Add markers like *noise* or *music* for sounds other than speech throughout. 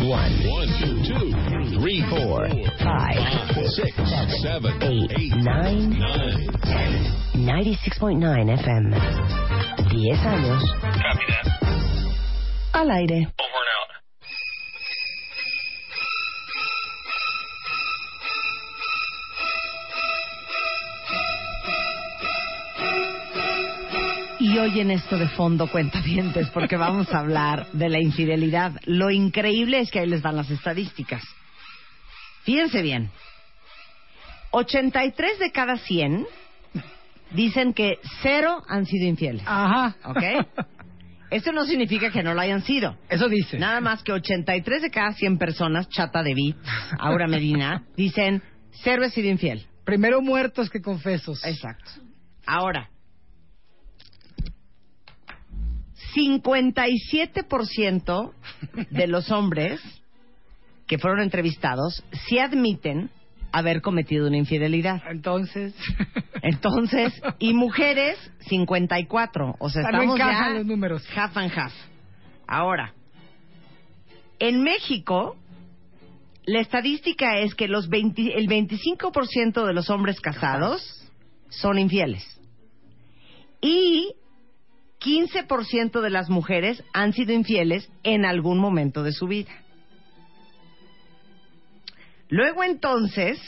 One, One, two, two, three, four, five, five, six, seven, eight, eight, nine, nine. 96.9 FM. 10 años Copy that. al aire. Oyen esto de fondo, cuentavientes, porque vamos a hablar de la infidelidad. Lo increíble es que ahí les van las estadísticas. Fíjense bien. 83 de cada 100 dicen que cero han sido infieles. Ajá. ¿Ok? Esto no significa que no lo hayan sido. Eso dice. Nada más que 83 de cada 100 personas, Chata de Vi, Aura Medina, dicen cero he sido infiel. Primero muertos que confesos. Exacto. Ahora, 57% de los hombres que fueron entrevistados sí admiten haber cometido una infidelidad. Entonces. Entonces, y *laughs* mujeres 54, o sea, Ah, estamos ya los números. half and half. Ahora, en México la estadística es que los 20 el 25% de los hombres casados son infieles. Y 15% de las mujeres han sido infieles en algún momento de su vida. Luego entonces,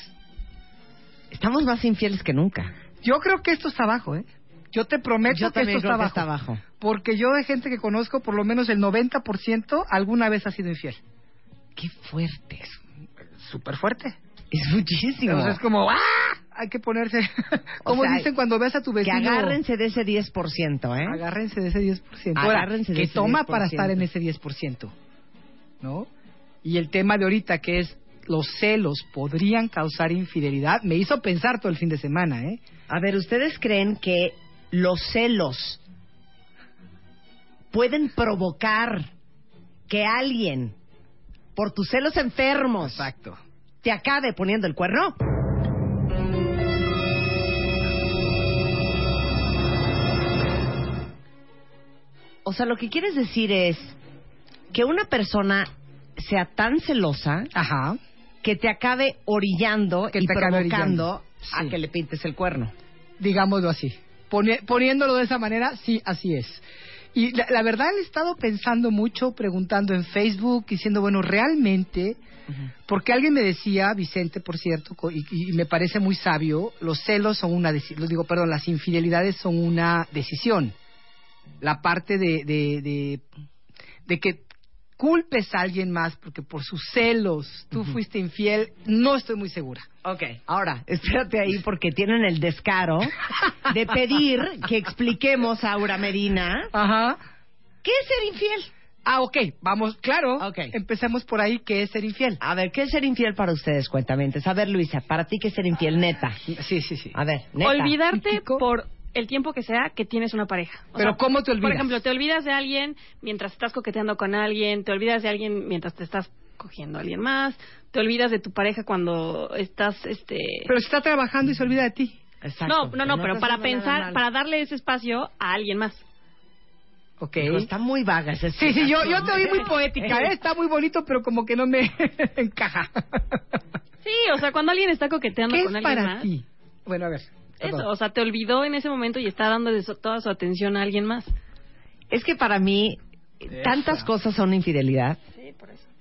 estamos más infieles que nunca. Yo creo que esto está abajo, ¿eh? Yo te prometo Yo que esto creo está, que abajo. está abajo. Porque yo de gente que conozco, por lo menos el 90% alguna vez ha sido infiel. Qué fuerte. Súper fuerte. Es muchísimo. Entonces es como, ¡ah! Hay que ponerse, *laughs* como sea, dicen cuando ves a tu que vecino. agárrense de ese 10%, ¿eh? Agárrense de ese 10%. Ahora, Agárrense que toma 10%. para estar en ese 10%. ¿No? Y el tema de ahorita, que es los celos podrían causar infidelidad, me hizo pensar todo el fin de semana, ¿eh? A ver, ¿ustedes creen que los celos pueden provocar que alguien, por tus celos enfermos, Exacto. te acabe poniendo el cuerno? O sea, lo que quieres decir es que una persona sea tan celosa Ajá. que te acabe orillando Que y te acabe provocando orillando. a Sí. que le pintes el cuerno. digámoslo así. Poni- poniéndolo de esa manera, sí, así es. Y la, la verdad he estado pensando mucho, preguntando en Facebook, diciendo, bueno, realmente, porque alguien me decía, Vicente, por cierto, co- y, y me parece muy sabio, los celos son una decisión, digo, perdón, las infidelidades son una decisión. La parte de, de, de, de que culpes a alguien más porque por sus celos tú fuiste infiel, no estoy muy segura. Ok, ahora, espérate ahí porque tienen el descaro de *laughs* pedir que expliquemos a Aura Medina Ajá. qué es ser infiel. Ah, ok, vamos, claro. Ok. Empecemos por ahí, ¿qué es ser infiel? A ver, ¿qué es ser infiel para ustedes, cuentamientos? A ver, Luisa, para ti, ¿qué es ser infiel neta? Sí, sí, sí. A ver, neta. Olvidarte por el tiempo que sea que tienes una pareja. O Pero sea, ¿cómo te olvidas? Por ejemplo, te olvidas de alguien mientras estás coqueteando con alguien, te olvidas de alguien mientras te estás cogiendo a alguien más, te olvidas de tu pareja cuando estás, este... Pero si está trabajando y se olvida de ti. Exacto. no, no, no, pero para pensar, para darle ese espacio a alguien más. Ok. Está muy vaga esa Sí, sí, yo, yo te oí muy poética, ¿eh? Está muy bonito, pero como que no me *laughs* encaja. Sí, o sea, cuando alguien está coqueteando ¿Qué con es alguien para más. ti? Bueno, a ver. Eso, o sea, te olvidó en ese momento y está dando toda su atención a alguien más. Es que para mí, tantas cosas son infidelidad.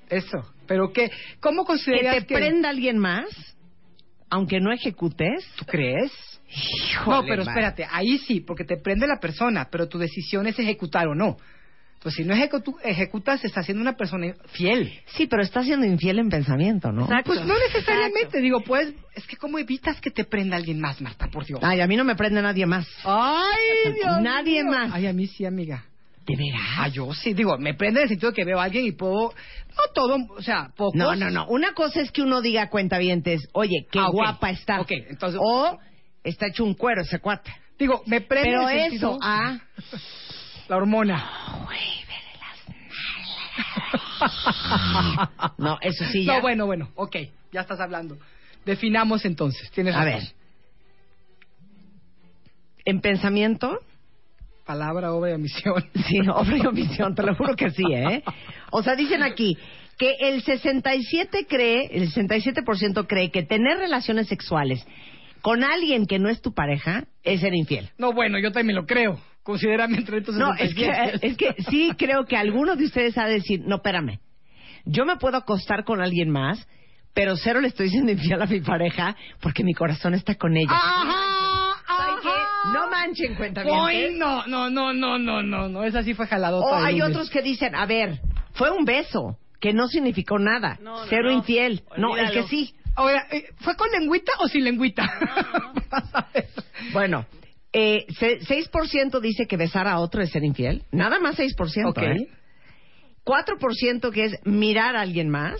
Eso. Pero qué, ¿cómo Que consideras te prenda alguien más, aunque no ejecutes. ¿Tú crees? Híjole, no, pero espérate, ahí sí, porque te prende la persona, pero tu decisión es ejecutar o no. Entonces, si no ejecu- ejecutas, estás siendo una persona fiel. Sí, pero estás siendo infiel en pensamiento, ¿no? Exacto. Pues no necesariamente, digo, pues, es que ¿cómo evitas que te prenda alguien más, Marta, por Dios? Ay, a mí no me prende nadie más. Ay, Dios Nadie mío. más. Ay, a mí sí, amiga. ¿De veras? Ah, yo sí, digo, me prende en el sentido de que veo a alguien y puedo, no todo, o sea, pocos. No, no, no. Una cosa es que uno diga cuentavientes, oye, qué Ah, guapa está. Ok, entonces- O está hecho un cuero ese cuate. Digo, me prende Pero en el eso, ah, *laughs* la hormona. no, eso sí ya. No, bueno, bueno, ok, ya estás hablando. Definamos entonces, tienes A ver. En pensamiento, Palabra, obra y omisión. *laughs* sí, obra y omisión, te lo juro que sí, ¿eh? O sea, dicen aquí que el 67 cree, el 67% cree que tener relaciones sexuales con alguien que no es tu pareja es ser infiel. No, bueno, yo también lo creo. Considérame entre estos No, es que, 67. es que sí creo que alguno de ustedes ha de decir, no, espérame, yo me puedo acostar con alguien más, pero cero le estoy diciendo infiel a mi pareja porque mi corazón está con ella. ¡Ajá! No manchen cuenta Ay, no, no, no, no, no, no, no, esa sí fue jaladota. O hay lunes. otros que dicen, a ver, fue un beso, que no significó nada, No, no, cero no. infiel. No, el que sí. Ahora, eh, ¿fue con lengüita o sin lengüita? *laughs* Bueno, eh, se- 6% dice que besar a otro es ser infiel. Nada más 6%. Ok. ¿eh? 4% que es mirar a alguien más.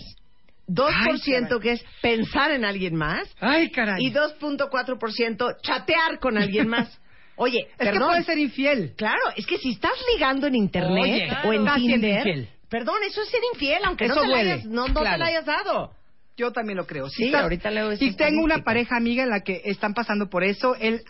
2% caray. que es pensar en alguien más. Ay, caray. Y 2.4% chatear con alguien más. *laughs* Oye, es que perdón. puede ser infiel. Claro, es que si estás ligando en internet Oye, o en estás Tinder, infiel. perdón, eso es ser infiel, aunque Eso no te la duele, hayas, no, no te claro. la hayas dado. Yo también lo creo. Sí, estás- ahorita leo Y tengo una pareja amiga en la que están pasando por eso. Él,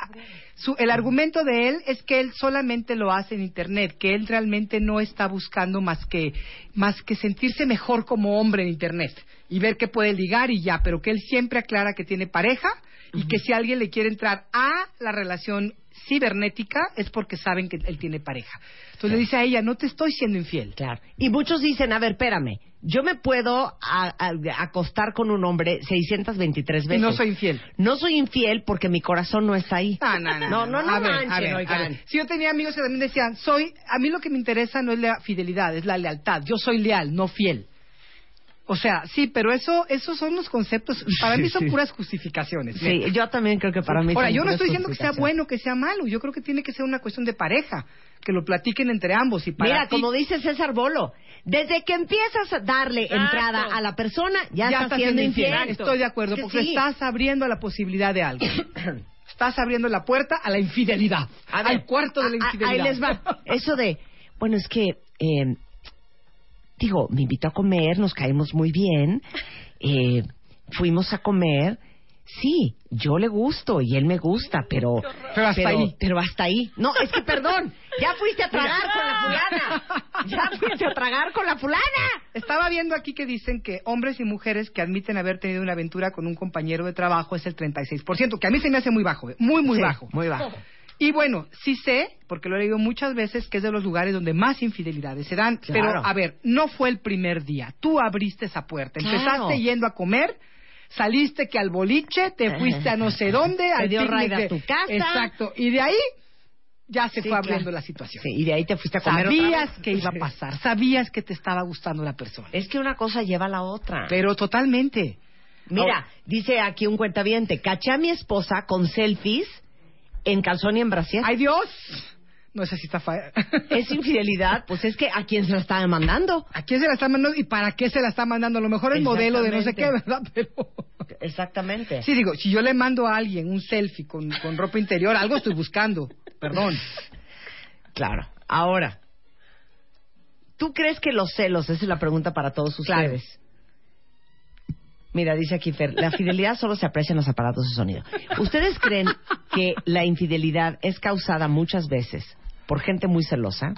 su, el argumento de él es que él solamente lo hace en Internet, que él realmente no está buscando más que, más que sentirse mejor como hombre en Internet y ver que puede ligar y ya, pero que él siempre aclara que tiene pareja y que si alguien le quiere entrar a la relación cibernética es porque saben que él tiene pareja. Entonces le dice a ella, no te estoy siendo infiel. Claro. Y muchos dicen, a ver, espérame, yo me puedo a- a- acostar con un hombre 623 Y veces. no soy infiel. No soy infiel porque mi corazón no está ahí. No, no, no. No, no, no a ver, manchen, a ver, a oigan. ver. Si yo tenía amigos que también decían, soy, a mí lo que me interesa no es la fidelidad, es la lealtad. Yo soy leal, no fiel. O sea, sí, pero eso, esos son los conceptos. Para mí son puras justificaciones. Sí, yo también creo que para mí Ahora, son yo no estoy diciendo que sea bueno, que sea malo. Yo creo que tiene que ser una cuestión de pareja, que lo platiquen entre ambos. Y para Mira, ti, como dice César Bolo, desde que empiezas a darle Exacto. entrada a la persona, ya, ya estás siendo infiel. Estoy de acuerdo, que porque sí. estás abriendo la posibilidad de algo. *coughs* estás abriendo la puerta a la infidelidad, A ver, al cuarto de la a- a- infidelidad. Ahí les va. *laughs* Eso de, bueno, es que, eh, digo, me invitó a comer, nos caímos muy bien, eh, fuimos a comer. Sí, yo le gusto y él me gusta, pero... Pero hasta ahí. Pero hasta ahí. No, es que perdón, ya fuiste a tragar con la fulana. Ya fuiste a tragar con la fulana. Estaba viendo aquí que dicen que hombres y mujeres que admiten haber tenido una aventura con un compañero de trabajo es el 36%, que a mí se me hace muy bajo, ¿eh? muy, muy Sí, bajo. Muy bajo. Y bueno, sí sé, porque lo he leído muchas veces, que es de los lugares donde más infidelidades se dan. Claro. Pero, a ver, no fue el primer día. Tú abriste esa puerta. Claro. Empezaste yendo a comer, saliste que al boliche, te fuiste a no sé *laughs* dónde, Te al dio raid a tu casa. Exacto. Y de ahí ya se Sí, fue abriendo claro. la situación. Sí, y de ahí te fuiste a comer otra Sabías vez. que iba a pasar, sabías que te estaba gustando la persona. Es que una cosa lleva a la otra. Pero totalmente. Mira, dice aquí un cuentaviente, caché a mi esposa con selfies en calzón y en brasier. ¡Ay, Dios! No sé si está fa- *laughs* ¿Es infidelidad? Pues es que a quién se la está mandando. ¿A quién se la está mandando y para qué se la está mandando? A lo mejor el modelo de no sé qué, ¿verdad? *laughs* Pero... Exactamente. Sí, digo, si yo le mando a alguien un selfie con, con ropa interior, algo estoy buscando. *laughs* Perdón. Claro. Ahora, ¿tú crees que los celos, esa es la pregunta para todos Claro. ustedes? Mira, dice aquí Fer, la fidelidad solo se aprecia en los aparatos de sonido. ¿Ustedes creen que la infidelidad es causada muchas veces por gente muy celosa?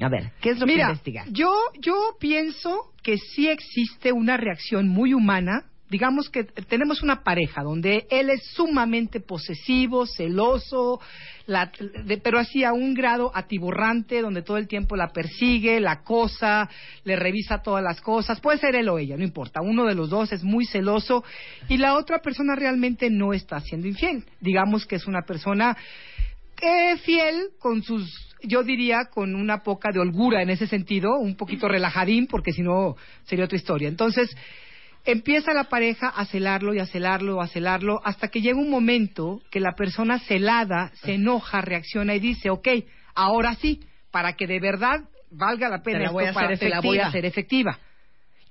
A ver, ¿qué es lo que Mira, investiga? yo, yo pienso que sí existe una reacción muy humana. Digamos que tenemos una pareja donde él es sumamente posesivo, celoso, la- de- pero así a un grado atiborrante, donde todo el tiempo la persigue, la acosa, le revisa todas las cosas. Puede ser él o ella, no importa. Uno de los dos es muy celoso y la otra persona realmente no está siendo infiel. Digamos que es una persona eh, fiel con sus, yo diría, con una poca de holgura en ese sentido, un poquito relajadín, porque si no sería otra historia. Entonces, empieza la pareja a celarlo y a celarlo, a celarlo, hasta que llega un momento que la persona celada se enoja, reacciona y dice, ok, ahora sí, para que de verdad valga la pena Te la esto voy a hacer la voy efectiva. a hacer efectiva.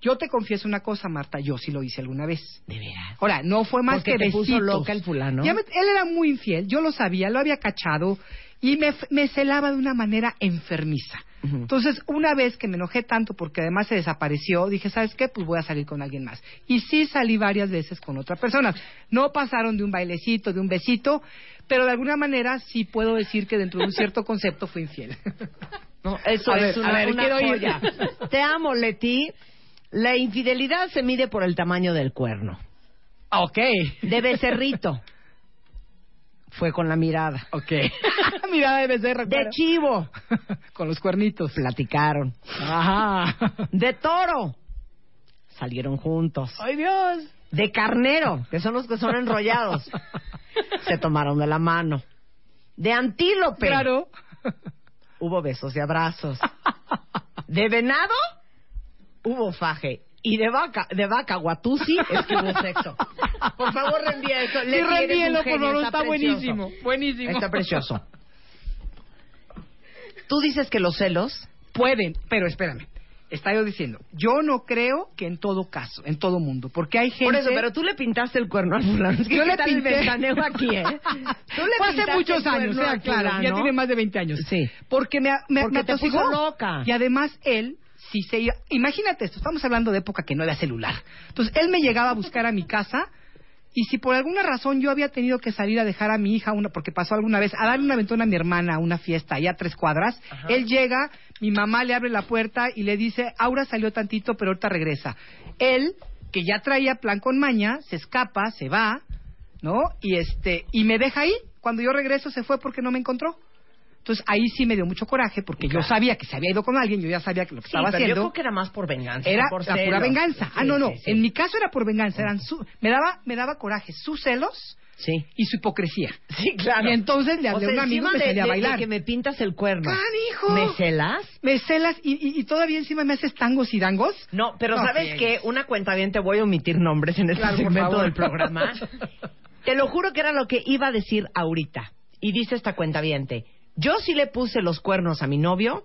Yo te confieso una cosa, Marta, yo sí lo hice alguna vez. De veras. Ahora, no fue más Porque que te puso besitos. loca el fulano. Ya me- él era muy infiel, yo lo sabía, lo había cachado y me, me celaba de una manera enfermiza. Entonces, una vez que me enojé tanto porque además se desapareció, dije, ¿sabes qué? Pues voy a salir con alguien más. Y sí salí varias veces con otras personas. No pasaron de un bailecito, de un besito, pero de alguna manera sí puedo decir que dentro de un cierto concepto fui infiel. *laughs* No, eso A es ver, una, a ver, una quiero oír. joya. *laughs* Te amo, Leti. La infidelidad se mide por el tamaño del cuerno. ok. De becerrito. *laughs* Fue con la mirada. Ok. *laughs* Mirada de becerro. De claro. chivo. *laughs* Con los cuernitos. Platicaron. Ajá. De toro. Salieron juntos. ¡Ay, Dios! De carnero, que son los que son enrollados. *laughs* Se tomaron de la mano. De antílope. Claro. Hubo besos y abrazos. De venado hubo faje. Y de vaca, de vaca guatusi es que hubo sexo. Por favor, reenvía eso. Sí, reenvíelo, por favor, está, buenísimo. Buenísimo. Está precioso. Tú dices que los celos Pueden, pero espérame. Está yo diciendo, yo no creo que en todo caso, en todo mundo, porque hay gente... Por eso, pero tú le pintaste el cuerno al fulano. Es que Yo ¿qué le tal el pinté. ventaneo aquí, ¿eh? *laughs* Tú le Fue hace muchos el años, sea ya tiene más de 20 años. Sí. Porque me, me, Porque me te puso loca. Y además él, si se iba- imagínate esto, estamos hablando de época que no había celular. Entonces él me llegaba a buscar a mi casa y si por alguna razón yo había tenido que salir a dejar a mi hija, una, porque pasó alguna vez, a darle una aventón a mi hermana a una fiesta allá a tres cuadras, él llega, mi mamá le abre la puerta y le dice, Aura salió tantito, pero ahorita regresa. Él, que ya traía plan con maña, se escapa, se va, ¿no? Y este, y me deja ahí. Cuando yo regreso se fue porque no me encontró. Entonces ahí sí me dio mucho coraje porque yo sabía que se había ido con alguien, yo ya sabía que lo que Sí, estaba pero yo haciendo creo que era más por venganza. era por la pura venganza. ah, no, no. sí. En mi caso era por venganza. Eran su, me daba me daba coraje sus celos Sí. y su hipocresía. Sí, claro. Y entonces le O hablé sea, a un amigo y me salí a bailar. de que me pintas el cuerno. ¡Canijo! ¿Me celas? Me celas y, y- y todavía encima me haces tangos y dangos. No, pero No ¿sabes qué? Una cuenta bien, te voy a omitir nombres en este Claro, segmento del programa. *laughs* te lo juro que era lo que iba a decir ahorita. Y dice esta cuenta Yo sí le puse los cuernos a mi novio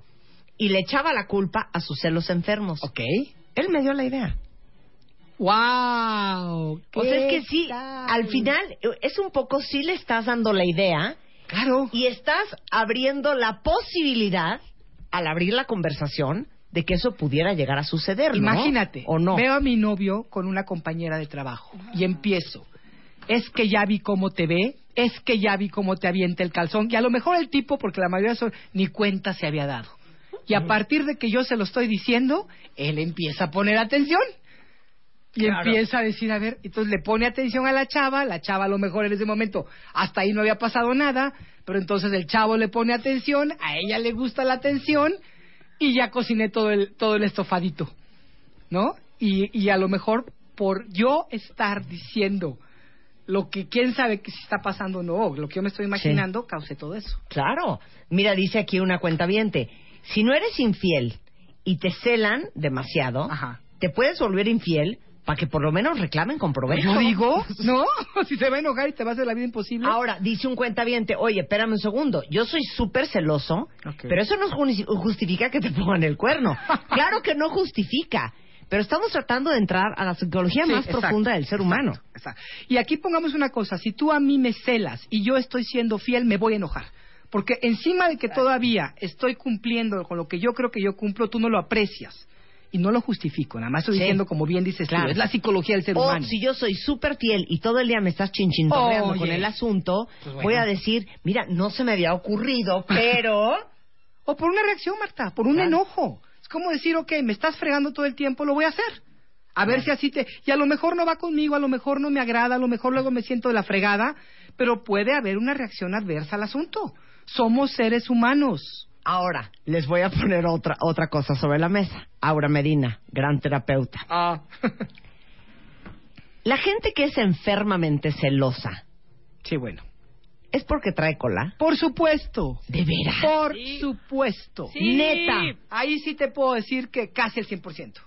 y le echaba la culpa a sus celos enfermos. Ok. Él me dio la idea. ¡Wow! O sea, es que sí, al final eh, es un poco, sí le estás dando la idea Claro. y estás abriendo la posibilidad, al abrir la conversación, de que eso pudiera llegar a suceder, ¿no? Imagínate. ¿O no? Veo a mi novio con una compañera de trabajo y empiezo. Es que ya vi cómo te ve, es que ya vi cómo te avienta el calzón. Y a lo mejor el tipo, porque la mayoría son, ni cuenta se había dado. Y a partir de que yo se lo estoy diciendo, él empieza a poner atención. Y Claro. empieza a decir, a ver, entonces le pone atención a la chava, la chava a lo mejor en ese momento hasta ahí no había pasado nada, pero entonces el chavo le pone atención, a ella le gusta la atención y ya cociné todo el, todo el estofadito, ¿no? Y, y a lo mejor por yo estar diciendo lo que quién sabe que si está pasando o no, lo que yo me estoy imaginando, causé todo eso. Claro. Mira, dice aquí una cuenta Si no eres infiel y te celan demasiado, Ajá. te puedes volver infiel para que por lo menos reclamen con provecho. ¿Yo digo? *laughs* ¿No? *laughs* si se va a enojar y te va a hacer la vida imposible. Ahora, dice un cuentaviente, oye, espérame un segundo, yo soy súper celoso, pero eso no ju- justifica que te *laughs* pongan el cuerno. claro que no justifica, pero estamos tratando de entrar a la psicología Sí, más exacto, profunda del ser humano. exacto. Y aquí pongamos una cosa, si tú a mí me celas y yo estoy siendo fiel, me voy a enojar. Porque encima de que todavía estoy cumpliendo con lo que yo creo que yo cumplo, tú no lo aprecias. Y no lo justifico, nada más estoy Sí. diciendo como bien dices Claro. tú, es la psicología del ser O humano. si yo soy súper fiel y todo el día me estás chinchintorreando Oye. con el asunto, Pues bueno. voy a decir, mira, no se me había ocurrido, pero... *laughs* O por una reacción, Marta, por un Claro. enojo. Es como decir, ok, me estás fregando todo el tiempo, lo voy a hacer. A ver si así te... Y a lo mejor no va conmigo, a lo mejor no me agrada, a lo mejor luego me siento de la fregada, pero puede haber una reacción adversa al asunto. Somos seres humanos. Ahora, les voy a poner otra, otra cosa sobre la mesa. Aura Medina, gran terapeuta. Ah. *laughs* La gente que es enfermamente celosa, sí, bueno. ¿Es porque trae cola? Por supuesto. ¿De veras? Por Sí. supuesto. Sí. Neta. Ahí sí te puedo decir que casi el 100%.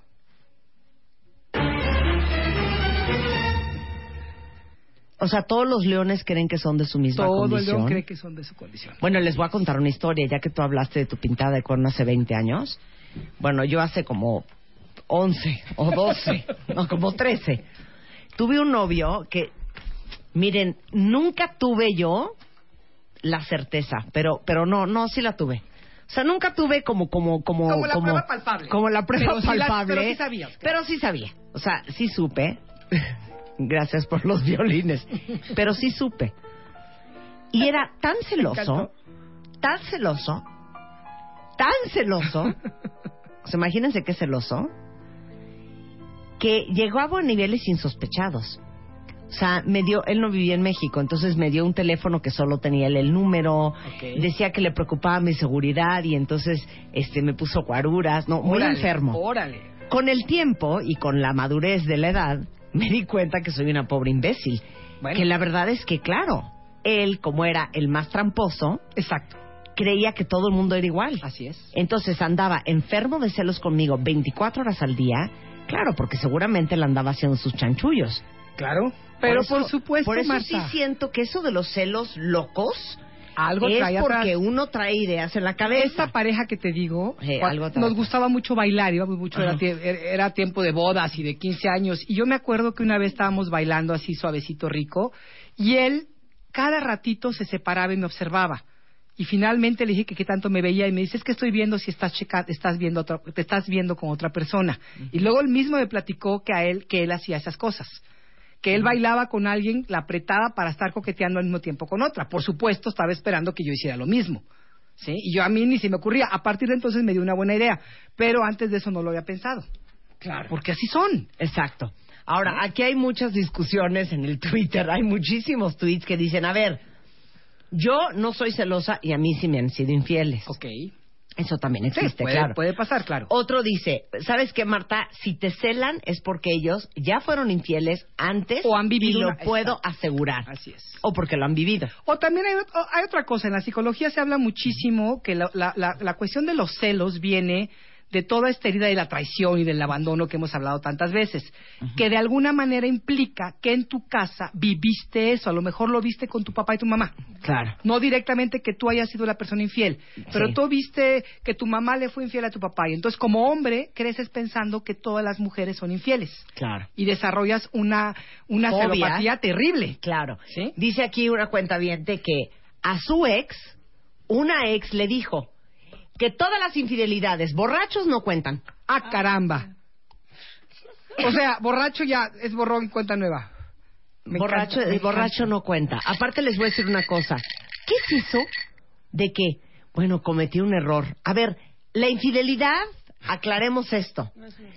O sea, todos los leones creen que son de su misma Todo el condición. león cree que son de su condición. Bueno, les voy a contar una historia, ya que tú hablaste de tu pintada de cuerno hace 20 años. Bueno, yo hace como 11 o 12, *laughs* no, como 13. Tuve un novio que, miren, nunca tuve yo la certeza, pero, pero no, no, sí la tuve. O sea, nunca tuve como, como, como, Como la prueba palpable. Como la prueba Pero sí la- palpable. pero sí claro. Pero sí sabía. O sea, sí supe. *laughs* Gracias por los violines. Pero sí supe. Y era tan *laughs* celoso, tan celoso, tan celoso. *laughs* O sea, imagínense qué celoso. Que llegó a niveles insospechados. O sea, me dio, él no vivía en México, entonces me dio un teléfono que solo tenía él el número, decía que le preocupaba mi seguridad y entonces este me puso guaruras, no, muy enfermo. Órale. Con el tiempo y con la madurez de la edad, me di cuenta que soy una pobre imbécil. Bueno. Que la verdad es que, claro, él, como era el más tramposo, Exacto. creía que todo el mundo era igual. Así es. Entonces andaba enfermo de celos conmigo 24 horas al día, claro, porque seguramente le andaba haciendo sus chanchullos. Claro. Pero por, eso- supuesto, Por eso Marta, sí siento que eso de los celos locos algo es trae porque atrás. uno trae ideas en la cabeza. Esta pareja que te digo, Sí, algo nos gustaba mucho bailar, íbamos mucho, era, era- era tiempo de bodas y de 15 años. Y yo me acuerdo que una vez estábamos bailando así suavecito rico y él cada ratito se separaba y me observaba. Y finalmente le dije que qué tanto me veía y me dice, es que estoy viendo si estás checa estás viendo otra- te estás viendo con otra persona. Y luego él mismo me platicó que a él, que él hacía esas cosas. Que él bailaba con alguien, la apretaba para estar coqueteando al mismo tiempo con otra. Por supuesto, estaba esperando que yo hiciera lo mismo. ¿sí? Y yo a mí ni se me ocurría. A partir de entonces me dio una buena idea, pero antes de eso no lo había pensado. Claro. Porque así son. Exacto. Ahora, aquí hay muchas discusiones en el *laughs* Twitter, hay muchísimos tweets que dicen, a ver, yo no soy celosa y a mí sí me han sido infieles. Ok. Eso también Sí, existe, puede, claro. puede pasar, claro. Otro dice, ¿sabes qué, Marta? Si te celan es porque ellos ya fueron infieles antes O han vivido y lo una- puedo Exacto. asegurar. Así es. O porque lo han vivido. O también hay, hay otra cosa, en la psicología se habla muchísimo que la, la- la- la cuestión de los celos viene de toda esta herida de la traición y del abandono que hemos hablado tantas veces, que de alguna manera implica que en tu casa viviste eso, a lo mejor lo viste con tu papá y tu mamá. Claro. No directamente que tú hayas sido la persona infiel, pero Sí. tú viste que tu mamá le fue infiel a tu papá y entonces como hombre creces pensando que todas las mujeres son infieles Claro. y desarrollas una, una celopatía terrible. Claro. ¿Sí? Dice aquí una cuenta que a su ex, una ex le dijo que todas las infidelidades, borrachos no cuentan. Ah, caramba. *laughs* O sea, borracho ya es borrón y cuenta nueva. Me borracho, encanta, el borracho encanta. no cuenta. Aparte les voy a decir una cosa. ¿Qué es eso de que, bueno, cometí un error? A ver, la infidelidad, aclaremos esto.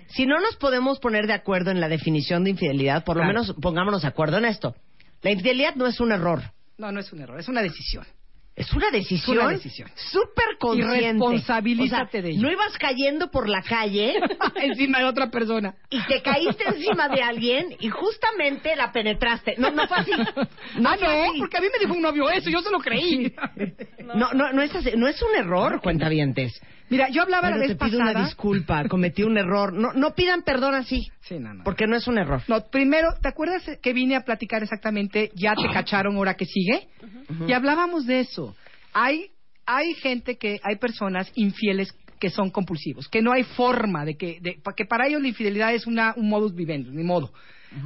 Si no nos podemos poner de acuerdo en la definición de infidelidad, por lo Claro. menos pongámonos de acuerdo en esto. La infidelidad no es un error. No, no es un error, es una decisión. Es una decisión, una decisión. súper consciente. Y responsabilízate O sea, de ello. No ibas cayendo por la calle *laughs* Encima de otra persona. y te caíste encima de alguien y justamente la penetraste. No, no fue así. No ah, no, así. porque a mí me dijo un novio eso, yo se lo creí. No, no, no es así. No es un error, cuentavientes. Mira, yo hablaba la te vez pido pasada. una disculpa, cometí un error. No, no pidan perdón así, Sí, no, no. porque no es un error. No, primero, ¿te acuerdas que vine a platicar exactamente, ya te cacharon, ahora que sigue? Y hablábamos de eso. Hay, hay gente que, hay personas infieles que son compulsivos, que no hay forma de que, de, que para ellos la infidelidad es una, un modus vivendi, ni modo.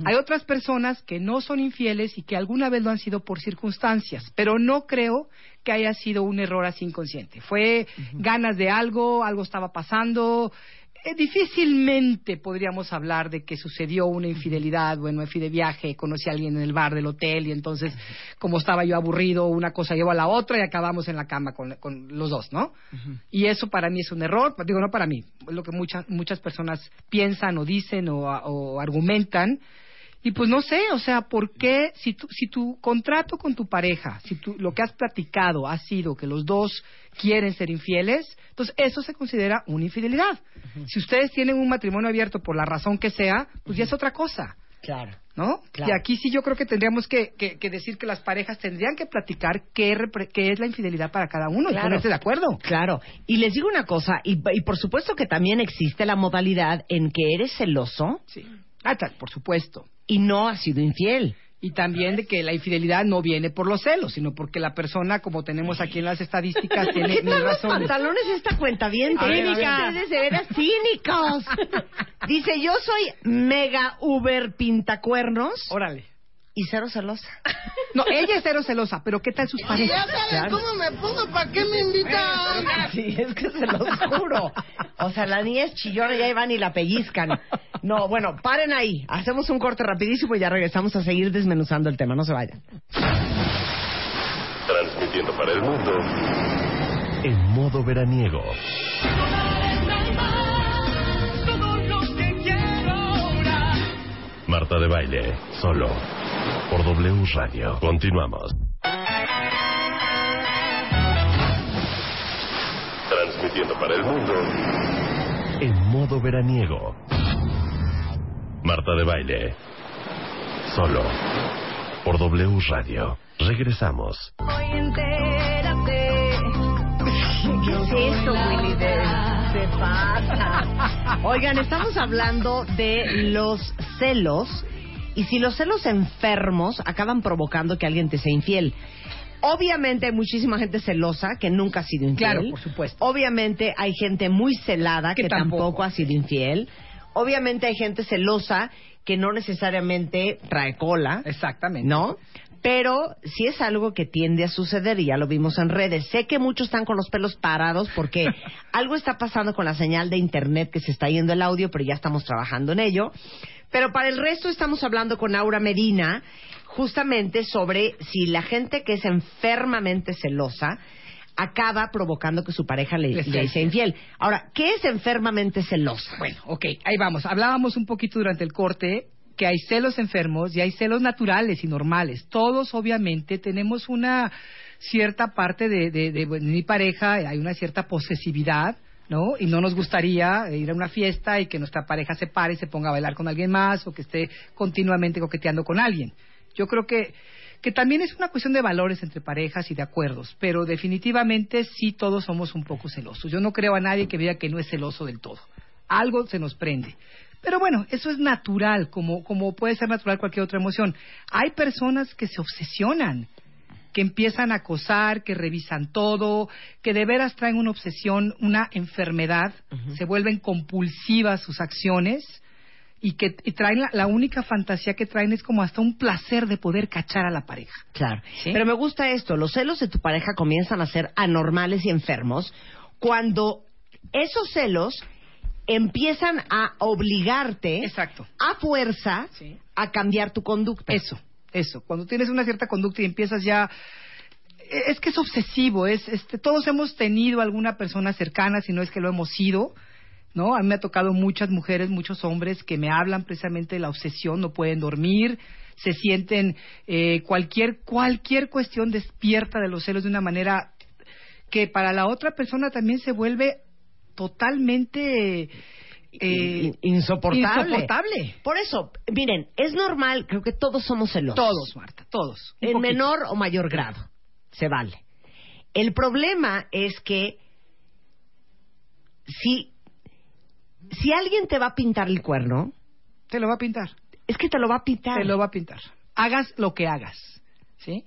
Hay otras personas que no son infieles y que alguna vez lo han sido por circunstancias, pero no creo que haya sido un error así inconsciente. Fue ganas de algo, algo estaba pasando, difícilmente podríamos hablar de que sucedió una infidelidad, bueno, me fui de viaje, conocí a alguien en el bar del hotel y entonces, como estaba yo aburrido, una cosa llevó a la otra y acabamos en la cama con, con los dos, ¿no? Y eso para mí es un error, digo, no para mí, es lo que muchas muchas personas piensan o dicen o, o argumentan. Y pues no sé, o sea, ¿por qué si tu, si tu contrato con tu pareja, si tu, lo que has platicado ha sido que los dos quieren ser infieles, entonces eso se considera una infidelidad. Si ustedes tienen un matrimonio abierto por la razón que sea, pues ya es otra cosa, Claro. ¿no? Claro. Y aquí sí yo creo que tendríamos que, que- que decir que las parejas tendrían que platicar qué, repre- qué es la infidelidad para cada uno y ponerse de acuerdo. Claro. Y les digo una cosa, y, y por supuesto que también existe la modalidad en que eres celoso Sí. Ah, tal, por supuesto. Y no has sido infiel. Y también de que la infidelidad no viene por los celos, sino porque la persona, como tenemos aquí en las estadísticas, *laughs* tiene mil razones. pantalones esta cuenta bien A ver, a ver. Ustedes de veras cínicos. *laughs* Dice, yo soy mega uber pintacuernos Órale. y cero celosa. No, ella es cero celosa, pero ¿qué tal sus parejas? Claro. me pongo? ¿Para qué me invitan? Sí, es que se los juro. O sea, la niña es chillona y ahí van y la pellizcan. No, bueno, paren ahí. Hacemos un corte rapidísimo y ya regresamos a seguir desmenuzando el tema. No se vayan. Transmitiendo para el mundo en modo veraniego. Marta de baile, solo por W Radio. Continuamos. Transmitiendo para el mundo en modo veraniego. Marta de baile, solo por W Radio. Regresamos. ¿Qué es esto, Willy? De- Se pasa. Oigan, estamos hablando de los celos y si los celos enfermos acaban provocando que alguien te sea infiel. Obviamente hay muchísima gente celosa que nunca ha sido infiel. Claro, por supuesto. Obviamente hay gente muy celada que, Que tampoco. tampoco. ha sido infiel. Obviamente hay gente celosa que no necesariamente trae cola. Exactamente. ¿no? Pero sí es algo que tiende a suceder y ya lo vimos en redes. Sé que muchos están con los pelos parados porque *laughs* algo está pasando con la señal de internet que se está yendo el audio, pero ya estamos trabajando en ello. Pero para el resto estamos hablando con Aura Medina justamente sobre si la gente que es enfermamente celosa acaba provocando que su pareja le, Le sea infiel. Ahora, ¿qué es enfermamente celosa? Bueno, ok, ahí vamos. Hablábamos un poquito durante el corte que hay celos enfermos y hay celos naturales y normales. Todos, obviamente, tenemos una cierta parte de, de, de- de mi pareja, hay una cierta posesividad, ¿no? Y no nos gustaría ir a una fiesta y que nuestra pareja se pare y se ponga a bailar con alguien más o que esté continuamente coqueteando con alguien. Yo creo que, que también es una cuestión de valores entre parejas y de acuerdos, pero definitivamente sí todos somos un poco celosos. Yo no creo a nadie que diga que no es celoso del todo. Algo se nos prende. Pero bueno, eso es natural, como, como puede ser natural cualquier otra emoción. Hay personas que se obsesionan, que empiezan a acosar, que revisan todo, que de veras traen una obsesión, una enfermedad, se vuelven compulsivas sus acciones y que y traen la, la única fantasía que traen es como hasta un placer de poder cachar a la pareja. Claro. ¿Sí? Pero me gusta esto, los celos de tu pareja comienzan a ser anormales y enfermos cuando esos celos empiezan a obligarte Exacto. a fuerza Sí. a cambiar tu conducta. Eso, eso. Cuando tienes una cierta conducta y empiezas ya e- es que es obsesivo, es este todos hemos tenido alguna persona cercana, si no es que lo hemos sido, ¿no? A mí me ha tocado muchas mujeres, muchos hombres que me hablan precisamente de la obsesión, no pueden dormir, se sienten eh, cualquier cualquier cuestión despierta de los celos de una manera que para la otra persona también se vuelve totalmente eh, In- insoportable. insoportable. Por eso, miren, es normal, creo que todos somos celosos. Todos, Marta, todos. En poquito. menor o mayor grado. Se vale. El problema es que si, si alguien te va a pintar el cuerno, Te lo va a pintar. es que te lo va a pintar. Te lo va a pintar. Hagas lo que hagas. ¿Sí?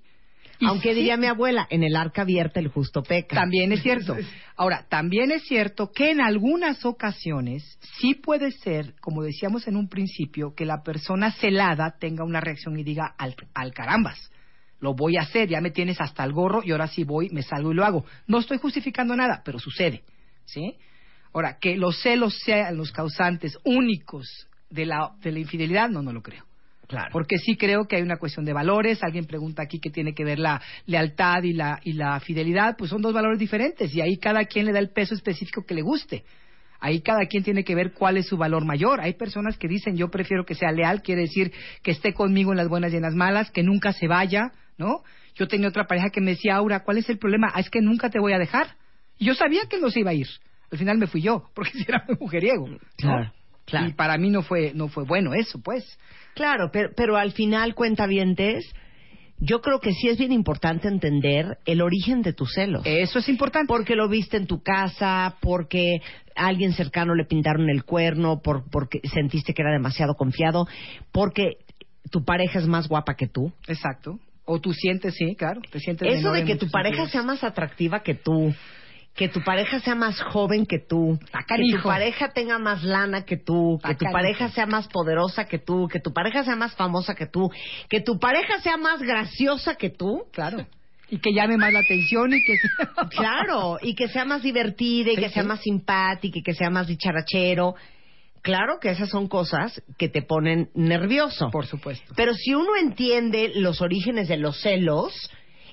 Y Aunque sí, diría mi abuela, en el arca abierta el justo peca. También es cierto. *laughs* Ahora, también es cierto que en algunas ocasiones sí puede ser, como decíamos en un principio, que la persona celada tenga una reacción y diga, al, al carambas, lo voy a hacer, ya me tienes hasta el gorro y ahora sí voy, me salgo y lo hago. No estoy justificando nada, pero sucede. ¿Sí? Ahora, que los celos sean los causantes únicos de la, de la infidelidad, no, no lo creo. Claro. Porque sí creo que hay una cuestión de valores. Alguien pregunta aquí qué tiene que ver la lealtad y la, y la fidelidad. Pues son dos valores diferentes y ahí cada quien le da el peso específico que le guste. Ahí cada quien tiene que ver cuál es su valor mayor. Hay personas que dicen yo prefiero que sea leal, quiere decir que esté conmigo en las buenas y en las malas, que nunca se vaya, ¿no? Yo tenía otra pareja que me decía, Aura, ¿cuál es el problema? Ah, es que nunca te voy a dejar. Y yo sabía que no se iba a ir. Al final me fui yo, *laughs* porque si era muy mujeriego. ¿no? Claro, claro. Y para mí no fue, no fue bueno eso, pues. Claro, pero, pero al final, cuentavientes, yo creo que sí es bien importante entender el origen de tus celos. Eso es importante. Porque lo viste en tu casa, porque a alguien cercano le pintaron el cuerno, por, porque sentiste que era demasiado confiado, porque tu pareja es más guapa que tú. Exacto. O tú sientes, sí, claro, te sientes Eso de que tu pareja sentidos. sea más atractiva que tú, que tu pareja sea más joven que tú, que tu pareja tenga más lana que tú, que tu pareja sea más poderosa que tú, que tu pareja sea más famosa que tú, que tu pareja sea más graciosa que tú. Claro. Y que llame más la atención y que... *laughs* Claro, y que sea más divertida y Sí, que sea más simpática y que sea más dicharachero. Claro que esas son cosas que te ponen nervioso. Por supuesto. Pero si uno entiende los orígenes de los celos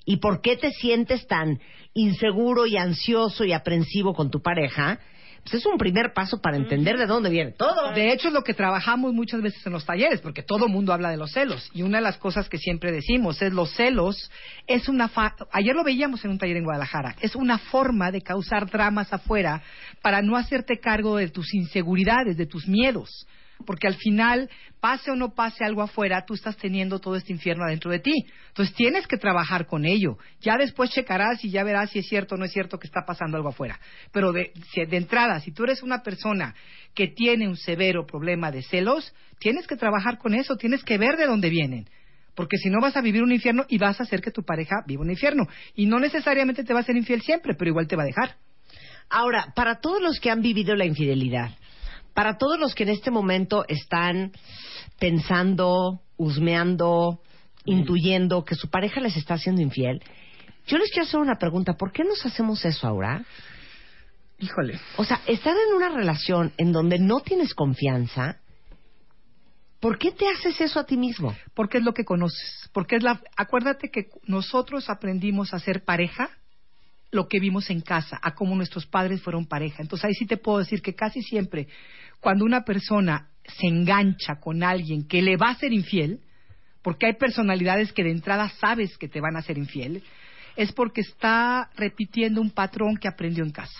y por qué te sientes tan inseguro y ansioso y aprensivo con tu pareja, pues es un primer paso para entender de dónde viene todo. De hecho, es lo que trabajamos muchas veces en los talleres, porque todo mundo habla de los celos. Y una de las cosas que siempre decimos es los celos es una... fa- Ayer lo veíamos en un taller en Guadalajara. Es una forma de causar dramas afuera para no hacerte cargo de tus inseguridades, de tus miedos. Porque al final, pase o no pase algo afuera, tú estás teniendo todo este infierno adentro de ti. Entonces tienes que trabajar con ello. Ya después checarás y ya verás si es cierto o no es cierto que está pasando algo afuera. Pero de, de entrada, si tú eres una persona que tiene un severo problema de celos, tienes que trabajar con eso, tienes que ver de dónde vienen. Porque si no vas a vivir un infierno y vas a hacer que tu pareja viva un infierno. Y no necesariamente te va a ser infiel siempre, pero igual te va a dejar. Ahora, para todos los que han vivido la infidelidad, para todos los que en este momento están pensando, husmeando, intuyendo que su pareja les está haciendo infiel, yo les quiero hacer una pregunta. ¿Por qué nos hacemos eso ahora? Híjole. O sea, estar en una relación en donde no tienes confianza, ¿por qué te haces eso a ti mismo? Porque es lo que conoces. Porque es la. Acuérdate que nosotros aprendimos a ser pareja lo que vimos en casa, a cómo nuestros padres fueron pareja. Entonces ahí sí te puedo decir que casi siempre, cuando una persona se engancha con alguien que le va a ser infiel, porque hay personalidades que de entrada sabes que te van a ser infiel, es porque está repitiendo un patrón que aprendió en casa.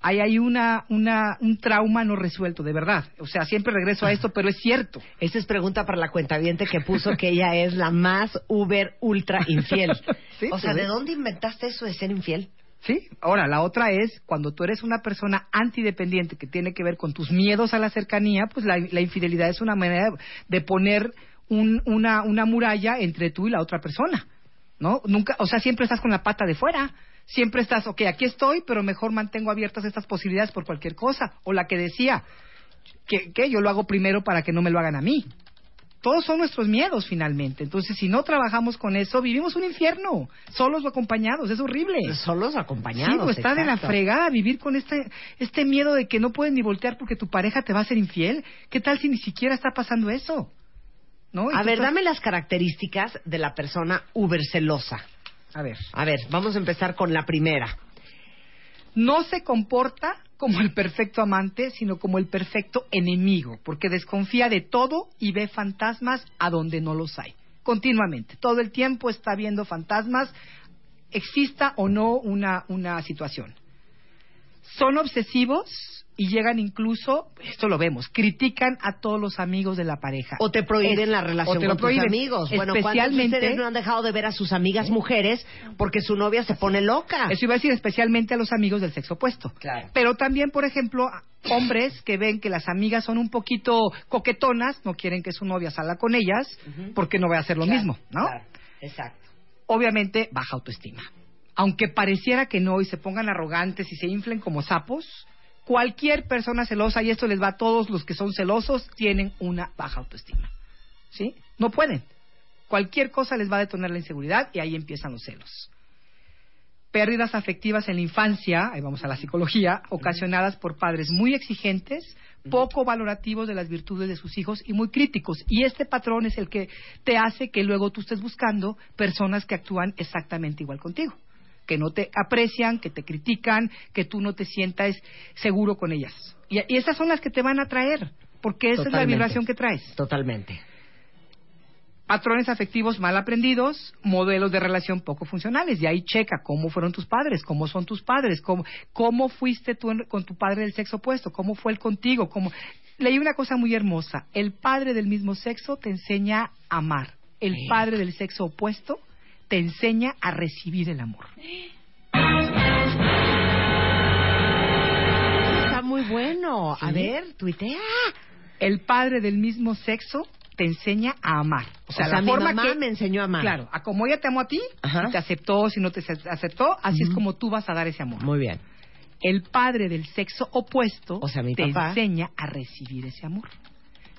Ahí hay una, una, un trauma no resuelto, de verdad. O sea, siempre regreso a esto, pero es cierto. Esa es pregunta para la cuentaviente que puso que ella es la más uber ultra infiel. *laughs* Sí, o sea, ¿de dónde inventaste eso de ser infiel? Sí, ahora la otra es cuando tú eres una persona antidependiente que tiene que ver con tus miedos a la cercanía, pues la, infidelidad es una manera de poner un- una, una muralla entre tú y la otra persona, ¿no? Nunca, o sea, siempre estás con la pata de fuera, siempre estás, ok, aquí estoy, pero mejor mantengo abiertas estas posibilidades por cualquier cosa, o la que decía, que, que yo lo hago primero para que no me lo hagan a mí. Todos son nuestros miedos finalmente. Entonces, si no trabajamos con eso, vivimos un infierno, solos o acompañados. Es horrible. Solos acompañados. Sí, pues está de la fregada vivir con este, este miedo de que no puedes ni voltear porque tu pareja te va a ser infiel. ¿Qué tal si ni siquiera está pasando eso? A ver, estás- dame las características de la persona uber celosa. A ver. A ver, vamos a empezar con la primera. No se comporta como el perfecto amante, sino como el perfecto enemigo, porque desconfía de todo y ve fantasmas a donde no los hay. Continuamente. Todo el tiempo está viendo fantasmas, exista o no una, una situación. Son obsesivos y llegan incluso, esto lo vemos, critican a todos los amigos de la pareja. O te prohíben Es- la o relación te lo con tus prohíben. amigos. Bueno, ¿cuántos de especialmente ustedes no han dejado de ver a sus amigas mujeres porque su novia se pone loca? Eso iba a decir especialmente a los amigos del sexo opuesto. Claro. Pero también, por ejemplo, hombres que ven que las amigas son un poquito coquetonas, no quieren que su novia salga con ellas, porque no va a hacer lo Claro, mismo, ¿no? claro, exacto. Obviamente, baja autoestima. Aunque pareciera que no y se pongan arrogantes y se inflen como sapos, cualquier persona celosa, y esto les va a todos los que son celosos, tienen una baja autoestima. ¿Sí? No pueden. Cualquier cosa les va a detonar la inseguridad y ahí empiezan los celos. Pérdidas afectivas en la infancia, ahí vamos a la psicología, ocasionadas por padres muy exigentes, poco valorativos de las virtudes de sus hijos y muy críticos. Y este patrón es el que te hace que luego tú estés buscando personas que actúan exactamente igual contigo, que no te aprecian, que te critican, que tú no te sientas seguro con ellas. Y, y esas son las que te van a traer, porque esa es la vibración que traes Totalmente. patrones afectivos mal aprendidos, modelos de relación poco funcionales. Y ahí checa cómo fueron tus padres, cómo son tus padres, cómo, cómo fuiste tú en- con tu padre del sexo opuesto, cómo fue él contigo. Cómo... Leí una cosa muy hermosa. El padre del mismo sexo te enseña a amar. El padre del sexo opuesto te enseña a recibir el amor. Está muy bueno. A ver, tuitea. El padre del mismo sexo te enseña a amar. O sea, O sea, la mi forma mamá que me enseñó a amar. Claro, a como ella te amó a ti, Ajá. si te aceptó, si no te aceptó, así es como tú vas a dar ese amor. Muy bien. El padre del sexo opuesto O sea, mi te papá. enseña a recibir ese amor.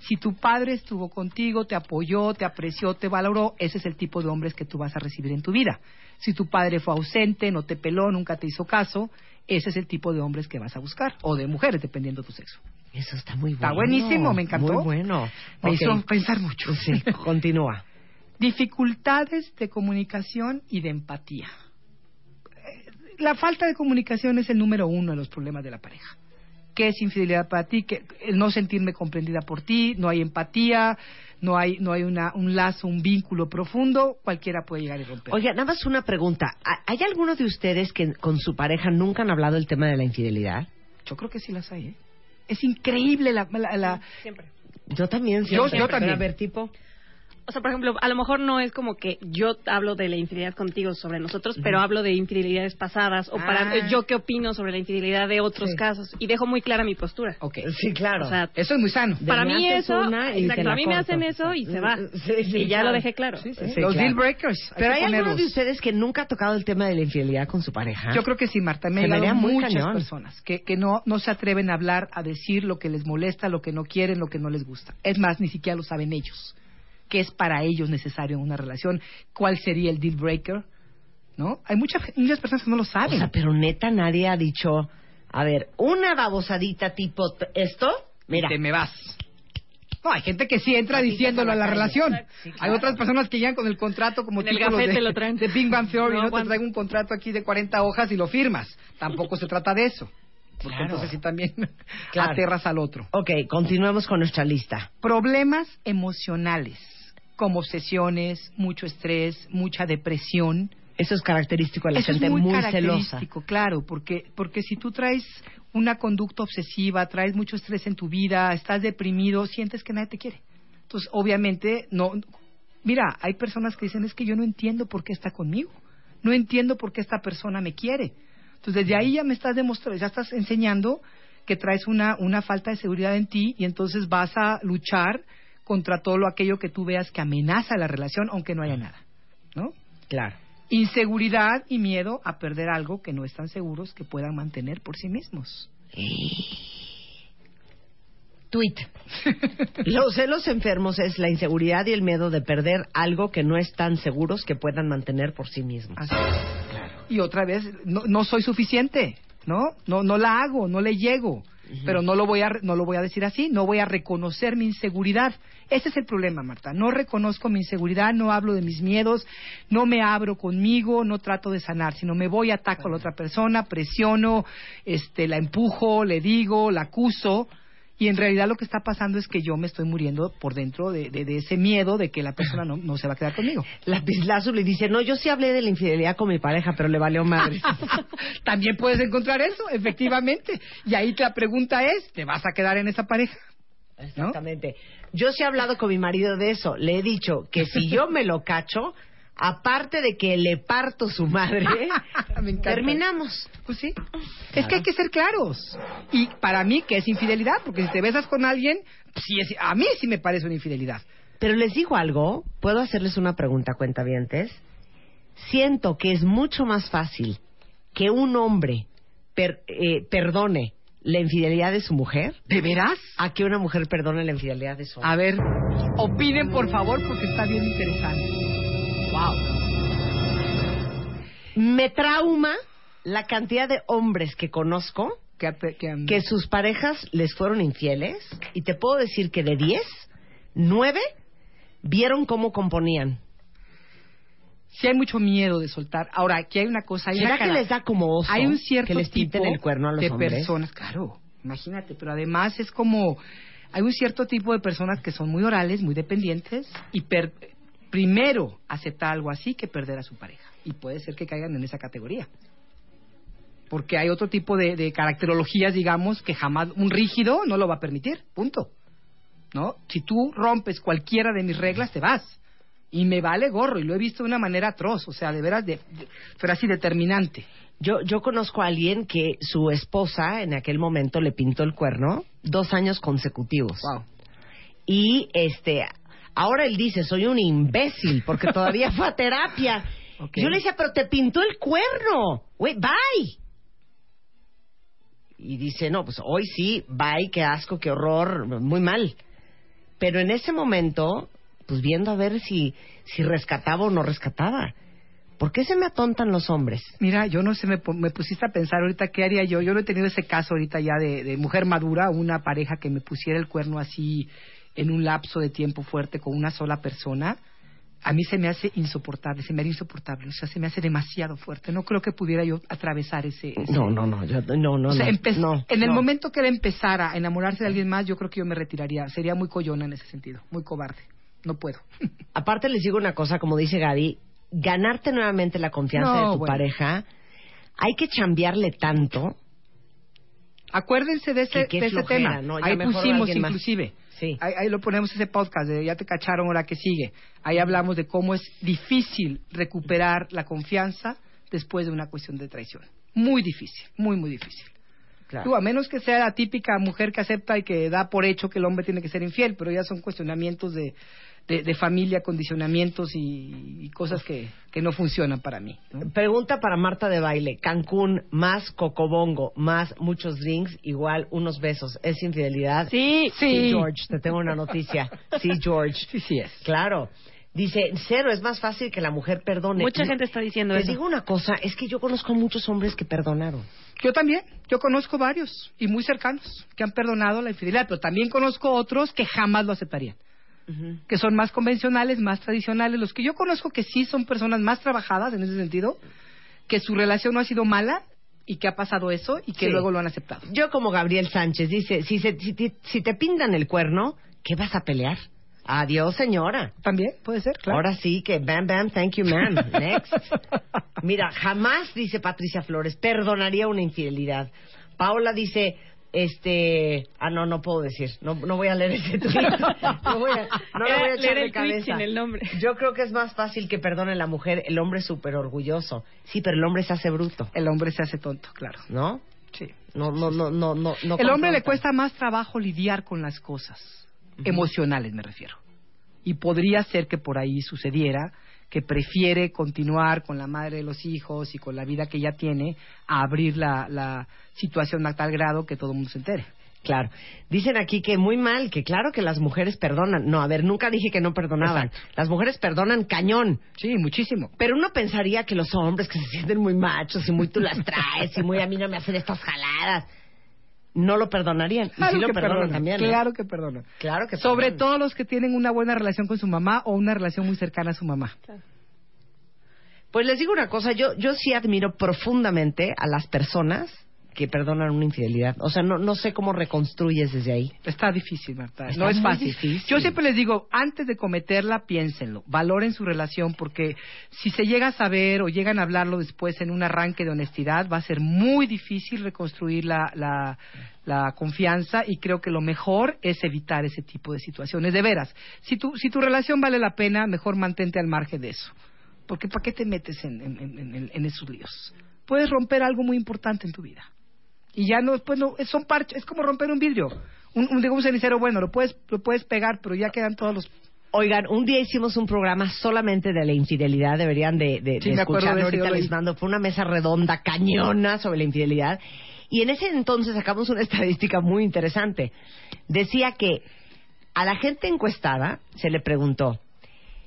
Si tu padre estuvo contigo, te apoyó, te apreció, te valoró, ese es el tipo de hombres que tú vas a recibir en tu vida. Si tu padre fue ausente, no te peló, nunca te hizo caso, ese es el tipo de hombres que vas a buscar, o de mujeres, dependiendo de tu sexo. Eso está muy bueno. Está buenísimo, me encantó. Muy bueno. Me hizo pensar mucho. Sí, continúa. *laughs* Dificultades de comunicación y de empatía. Eh, La falta de comunicación es el número uno de los problemas de la pareja. ¿Qué es infidelidad para ti? Que el no sentirme comprendida por ti, no hay empatía, no hay, no hay una, un lazo, un vínculo profundo, cualquiera puede llegar y romper. Oiga, nada más una pregunta. ¿Ha- ¿Hay alguno de ustedes que con su pareja nunca han hablado del tema de la infidelidad? Yo creo que sí las hay, ¿eh? Es increíble la... la- la- Siempre. Yo también. Siempre. yo también. A ver, tipo. O sea, por ejemplo, a lo mejor no es como que yo hablo de la infidelidad contigo sobre nosotros, pero hablo de infidelidades pasadas o Ah. para yo qué opino sobre la infidelidad de otros Sí. casos y dejo muy clara mi postura. Ok. Sí, claro. O sea, Eso es muy sano. De para me mí eso, exacto, a mí me hacen eso y se va. Sí, sí, y ya claro. lo dejé claro. Sí, sí, sí. Sí, Los claro. deal breakers. Pero hay alguno ponerlos. de ustedes que nunca ha tocado el tema de la infidelidad con su pareja. Yo creo que sí, Marta. Me me muchas cañón. personas que, que no, no se atreven a hablar, a decir lo que les molesta, lo que no quieren, lo que no les gusta. Es más, ni siquiera lo saben ellos. ¿Qué es para ellos necesario en una relación? ¿Cuál sería el deal breaker? ¿No? Hay muchas, muchas personas que no lo O saben. sea, pero neta nadie ha dicho, a ver, una babosadita tipo esto, mira. Te me vas. No, hay gente que sí entra diciéndolo a la relación. Sí, Hay otras personas que llegan con el contrato como En el de, lo traen. de Big Bang Theory, No no, te traigo un contrato aquí de 40 hojas y lo firmas. Tampoco se trata de eso. Porque Claro. entonces sí también *laughs* Claro. aterras al otro. Ok, continuemos con nuestra lista. Problemas emocionales, como obsesiones, mucho estrés, mucha depresión. Eso es característico de la Eso gente es muy, muy celosa. característico, claro, porque, porque si tú traes una conducta obsesiva, traes mucho estrés en tu vida, estás deprimido, sientes que nadie te quiere. Entonces, obviamente, no. Mira, hay personas que dicen, es que yo no entiendo por qué está conmigo. No entiendo por qué esta persona me quiere. Entonces, desde ahí ya me estás demostrando, ya estás enseñando que traes una, una falta de seguridad en ti y entonces vas a luchar contra todo lo aquello que tú veas que amenaza la relación, aunque no haya nada. ¿No? Claro. Inseguridad y miedo a perder algo que no están seguros que puedan mantener por sí mismos. Tweet. *laughs* Los celos enfermos es la inseguridad y el miedo de perder algo que no están seguros que puedan mantener por sí mismos. Así es. Y otra vez, no, no soy suficiente, ¿no? No, no la hago, no le llego. Pero no lo voy a no lo voy a decir así, no voy a reconocer mi inseguridad. Ese es el problema, Marta. No reconozco mi inseguridad, no hablo de mis miedos, no me abro conmigo, no trato de sanar, sino me voy ataco a la otra persona, presiono, este, la empujo, le digo, la acuso. Y en realidad lo que está pasando es que yo me estoy muriendo por dentro de, de- de ese miedo de que la persona no, no se va a quedar conmigo. *laughs* La le dice, no, yo sí hablé de la infidelidad con mi pareja, pero le valió madre. *laughs* También puedes encontrar eso, efectivamente. Y ahí la pregunta es, ¿te vas a quedar en esa pareja? Exactamente. Yo sí he hablado con mi marido de eso. Le he dicho que si yo me lo cacho, aparte de que le parto su madre, *laughs* terminamos. Pues sí. Es que hay que ser claros. Y para mí, ¿qué es infidelidad? Porque si te besas con alguien, sí es- a mí sí me parece una infidelidad. Pero les digo algo, ¿puedo hacerles una pregunta, cuentavientes? Siento que es mucho más fácil que un hombre per- eh, perdone la infidelidad de su mujer ¿De veras? a que una mujer perdone la infidelidad de su hombre. A ver, opinen por favor porque está bien interesante. Wow. Me trauma la cantidad de hombres que conozco Que, que- que sus parejas les fueron infieles y te puedo decir que de 10, 9 vieron cómo componían. sí hay mucho miedo de soltar. Ahora, aquí hay una cosa. Hay ¿Será una que cara- les da como oso hay un cierto que les pinten tipo el cuerno a los de hombres? personas, claro, imagínate, pero además es como hay un cierto tipo de personas que son muy orales, muy dependientes y per- primero aceptar algo así que perder a su pareja y puede ser que caigan en esa categoría. Porque hay otro tipo de, de caracterologías, digamos, que jamás un rígido no lo va a permitir, punto. ¿No? Si tú rompes cualquiera de mis reglas, te vas. Y me vale gorro, y lo he visto de una manera atroz, o sea, de veras, de, de- así determinante. Yo, yo conozco a alguien que su esposa en aquel momento le pintó el cuerno dos años consecutivos. Wow. Y este Ahora él dice, soy un imbécil porque todavía fue a terapia. *laughs* Yo le decía, pero te pintó el cuerno. Güey, bye. Y dice, no, pues hoy sí, bye, qué asco, qué horror, muy mal. Pero en ese momento, pues viendo a ver si, si rescataba o no rescataba. ¿Por qué se me atontan los hombres? Mira, yo no sé, me, me pusiste a pensar ahorita qué haría yo. Yo no he tenido ese caso ahorita ya de, de mujer madura, una pareja que me pusiera el cuerno así en un lapso de tiempo fuerte con una sola persona. A mí se me hace insoportable, se me haría insoportable, o sea, se me hace demasiado fuerte. No creo que pudiera yo atravesar ese... ese- No, no, no, no, no, o sea, no, empe- no, en el no. momento que él empezara a enamorarse de alguien más, yo creo que yo me retiraría. Sería muy collona en ese sentido, muy cobarde. No puedo. *laughs* Aparte les digo una cosa, como dice Gaby, ganarte nuevamente la confianza No, de tu bueno. pareja, hay que chambearle tanto. Acuérdense de ese, Que qué de ese tema. Ahí pusimos más. Sí. Ahí, ahí lo ponemos ese podcast de Ya te cacharon, ahora que sigue. Ahí hablamos de cómo es difícil recuperar la confianza después de una cuestión de traición. Muy difícil, muy, muy difícil. Claro. Tú, a menos que sea la típica mujer que acepta y que da por hecho que el hombre tiene que ser infiel, pero ya son cuestionamientos de, de, de familia, condicionamientos y, y cosas que, que no funcionan para mí. ¿no? Pregunta para Marta de baile. Cancún más cocobongo más muchos drinks igual unos besos. ¿Es infidelidad? Sí. Sí, George, te tengo una noticia. Sí, George. Sí, sí es. Claro. Dice, cero, es más fácil que la mujer perdone. Mucha Y- gente está diciendo Les eso. digo una cosa, es que yo conozco a muchos hombres que perdonaron. Yo también, yo conozco varios y muy cercanos que han perdonado la infidelidad, pero también conozco otros que jamás lo aceptarían, que son más convencionales, más tradicionales. Los que yo conozco que sí son personas más trabajadas en ese sentido, que su relación no ha sido mala y que ha pasado eso y que Sí. luego lo han aceptado. Yo como Gabriel Sánchez dice, si, se- si, te- si te pintan el cuerno, ¿qué vas a pelear? Adiós, señora. También puede ser, claro. Ahora sí que bam, bam, thank you, ma'am. *laughs* Next. Mira, jamás, dice Patricia Flores, perdonaría una infidelidad. Paola dice, este... Ah, no, no puedo decir. No, no voy a leer ese tweet. *laughs* No, voy a, no le voy a echar leer de cabeza. sin el nombre. Yo creo que es más fácil que perdone la mujer. El hombre es súper orgulloso. Sí, pero el hombre se hace bruto, El hombre se hace tonto, claro. ¿no? Sí. No, no, no, no, no. no el hombre le cuesta más trabajo lidiar con las cosas emocionales, me refiero. Y podría ser que por ahí sucediera que prefiere continuar con la madre de los hijos y con la vida que ya tiene a abrir la, la situación a tal grado que todo el mundo se entere. Claro. Dicen aquí que muy mal, que claro que las mujeres perdonan. No, a ver, nunca dije que no perdonaban. Las mujeres perdonan cañón. Sí, muchísimo. Pero uno pensaría que los hombres que se sienten muy machos y muy tú las traes y muy a mí no me hacen estas jaladas, no lo perdonarían. Y sí lo que perdonan también. ¿eh? Claro que perdonan. Claro que Sobre perdonan. todo los que tienen una buena relación con su mamá o una relación muy cercana a su mamá. Pues les digo una cosa, yo, yo sí admiro profundamente a las personas que perdonan una infidelidad. O sea, no, no sé cómo reconstruyes desde ahí. Está difícil, Marta. Está no es fácil. difícil. Yo siempre les digo, antes de cometerla, piénsenlo. Valoren su relación porque si se llega a saber o llegan a hablarlo después en un arranque de honestidad, va a ser muy difícil reconstruir la, la, la confianza y creo que lo mejor es evitar ese tipo de situaciones. De veras, si tu, si tu relación vale la pena, mejor mantente al margen de eso. Porque ¿para qué te metes en- en- en esos líos? Puedes romper algo muy importante en tu vida. Y ya no, pues no, son parches, es como romper un vidrio. Un, un, digo, un cenicero, bueno, lo puedes, lo puedes pegar, pero ya quedan todos los... Oigan, un día hicimos un programa solamente de la infidelidad, deberían de, de, Sí, escucharlo. Ahorita les mando, fue una mesa redonda, cañona sobre la infidelidad. Y en ese entonces sacamos una *laughs* estadística muy interesante. Decía que a la gente encuestada se le preguntó,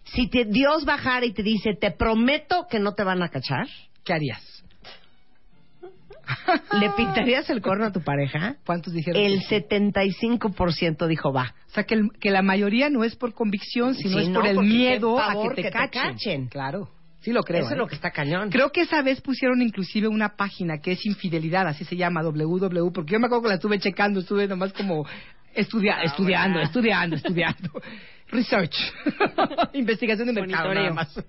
si te, Dios bajara y te dice, te prometo que no te van a cachar, ¿Qué harías? ¿Le pintarías el corno a tu pareja? ¿Cuántos dijeron? El que sí? 75% dijo va. O sea, que, el- que la mayoría no es por convicción, sino Sí, es no, por el miedo a que te, que te cachen. cachen. Claro, sí lo creo. Eso es ¿eh? lo que está cañón. Creo que esa vez pusieron inclusive una página que es infidelidad, así se llama, www, porque yo me acuerdo que la estuve checando, estuve nomás como estudia- estudiando, estudiando, estudiando. *laughs* Research. *laughs* Investigación de mercado, Monitoreo. nada más.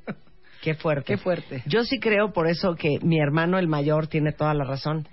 Qué fuerte. Qué fuerte. Yo sí creo por eso que mi hermano el mayor tiene toda la razón.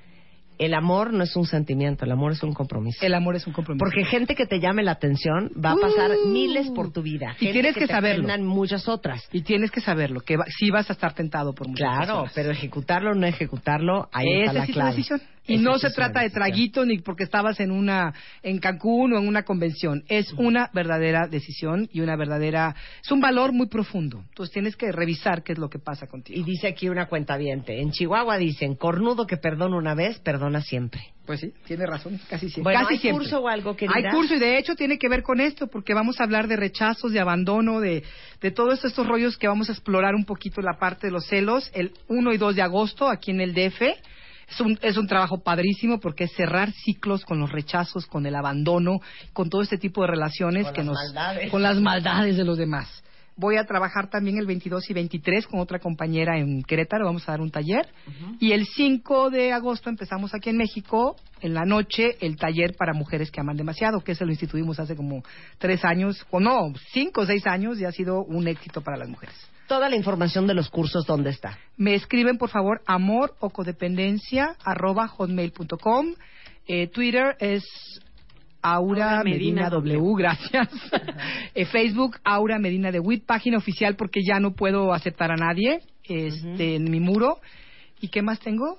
El amor no es un sentimiento, el amor es un compromiso. El amor es un compromiso. Porque gente que te llame la atención va a pasar Uh. miles por tu vida. Y tienes que te saberlo. prendan muchas otras. Y tienes que saberlo, que va- sí vas a estar tentado por muchas Claro, personas. pero ejecutarlo o no ejecutarlo, ahí Esa está la es clave. la decisión. Y no se trata de traguito ni porque estabas en una en Cancún o en una convención. Es una verdadera decisión y una verdadera es un valor muy profundo. Entonces tienes que revisar qué es lo que pasa contigo. Y dice aquí una cuenta En Chihuahua dicen, cornudo que perdona una vez, perdona siempre. Pues sí, tiene razón, casi siempre. Bueno, casi ¿hay siempre. curso o algo, querida? Hay curso y de hecho tiene que ver con esto porque vamos a hablar de rechazos, de abandono, de, de todos estos rollos que vamos a explorar un poquito la parte de los celos el 1 y 2 de agosto aquí en el DF. Es un, es un trabajo padrísimo porque es cerrar ciclos con los rechazos, con el abandono, con todo este tipo de relaciones Con que las nos maldades. con las maldades de los demás. Voy a trabajar también el 22 y 23 con otra compañera en Querétaro, vamos a dar un taller. Y el 5 de agosto empezamos aquí en México, en la noche, el taller para mujeres que aman demasiado, que se lo instituimos hace como tres años, o no, cinco o seis años, y ha sido un éxito para las mujeres. Toda la información de los cursos, ¿dónde está? Me escriben, por favor, amor o codependencia, arroba hotmail.com. Eh, Twitter es Aura Aura Medina, Medina W, *laughs* gracias. Eh, Facebook, Aura Medina de WIT, página oficial porque ya no puedo aceptar a nadie este, en mi muro. ¿Y qué más tengo?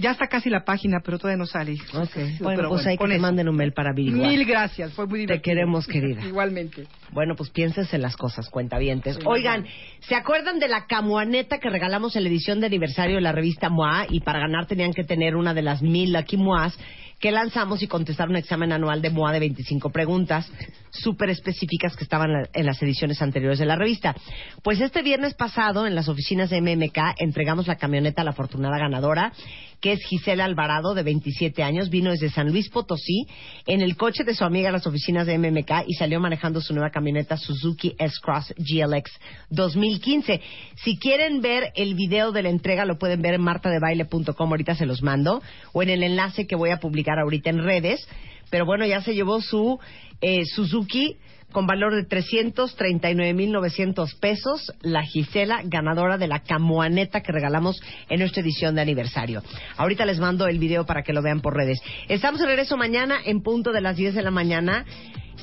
Ya está casi la página, pero todavía no sale. Ok. Pero Bueno, pues hay que te manden un mail para averiguar. Mil gracias, fue muy divertido. queremos, querida. Igualmente. Bueno, pues piénsense en las cosas, cuentavientes. Sí, Oigan, ¿se acuerdan de la camuaneta que regalamos en la edición de aniversario de la revista MOA? Y para ganar tenían que tener una de las mil Lucky MOAs que lanzamos y contestar un examen anual de MOA de 25 preguntas súper específicas que estaban en las ediciones anteriores de la revista. Pues este viernes pasado, en las oficinas de MMK, entregamos la camioneta a la afortunada ganadora, que es Gisela Alvarado, de 27 años. Vino desde San Luis Potosí en el coche de su amiga a las oficinas de MMK y salió manejando su nueva camioneta Suzuki S-Cross GLX 2015. Si quieren ver el video de la entrega, lo pueden ver en martadebaile.com, ahorita se los mando, o en el enlace que voy a publicar ahorita en redes. Pero bueno, ya se llevó su eh, Suzuki con valor de 339.900 pesos, la Gisela, ganadora de la camuaneta que regalamos en nuestra edición de aniversario. Ahorita les mando el video para que lo vean por redes. Estamos de regreso mañana en punto de las 10 de la mañana.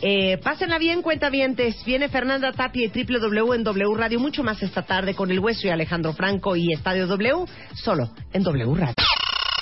Eh, pásenla bien, cuentavientes. Viene Fernanda Tapia y W en W Radio, mucho más esta tarde con El Hueso y Alejandro Franco y Estadio W, solo en W Radio.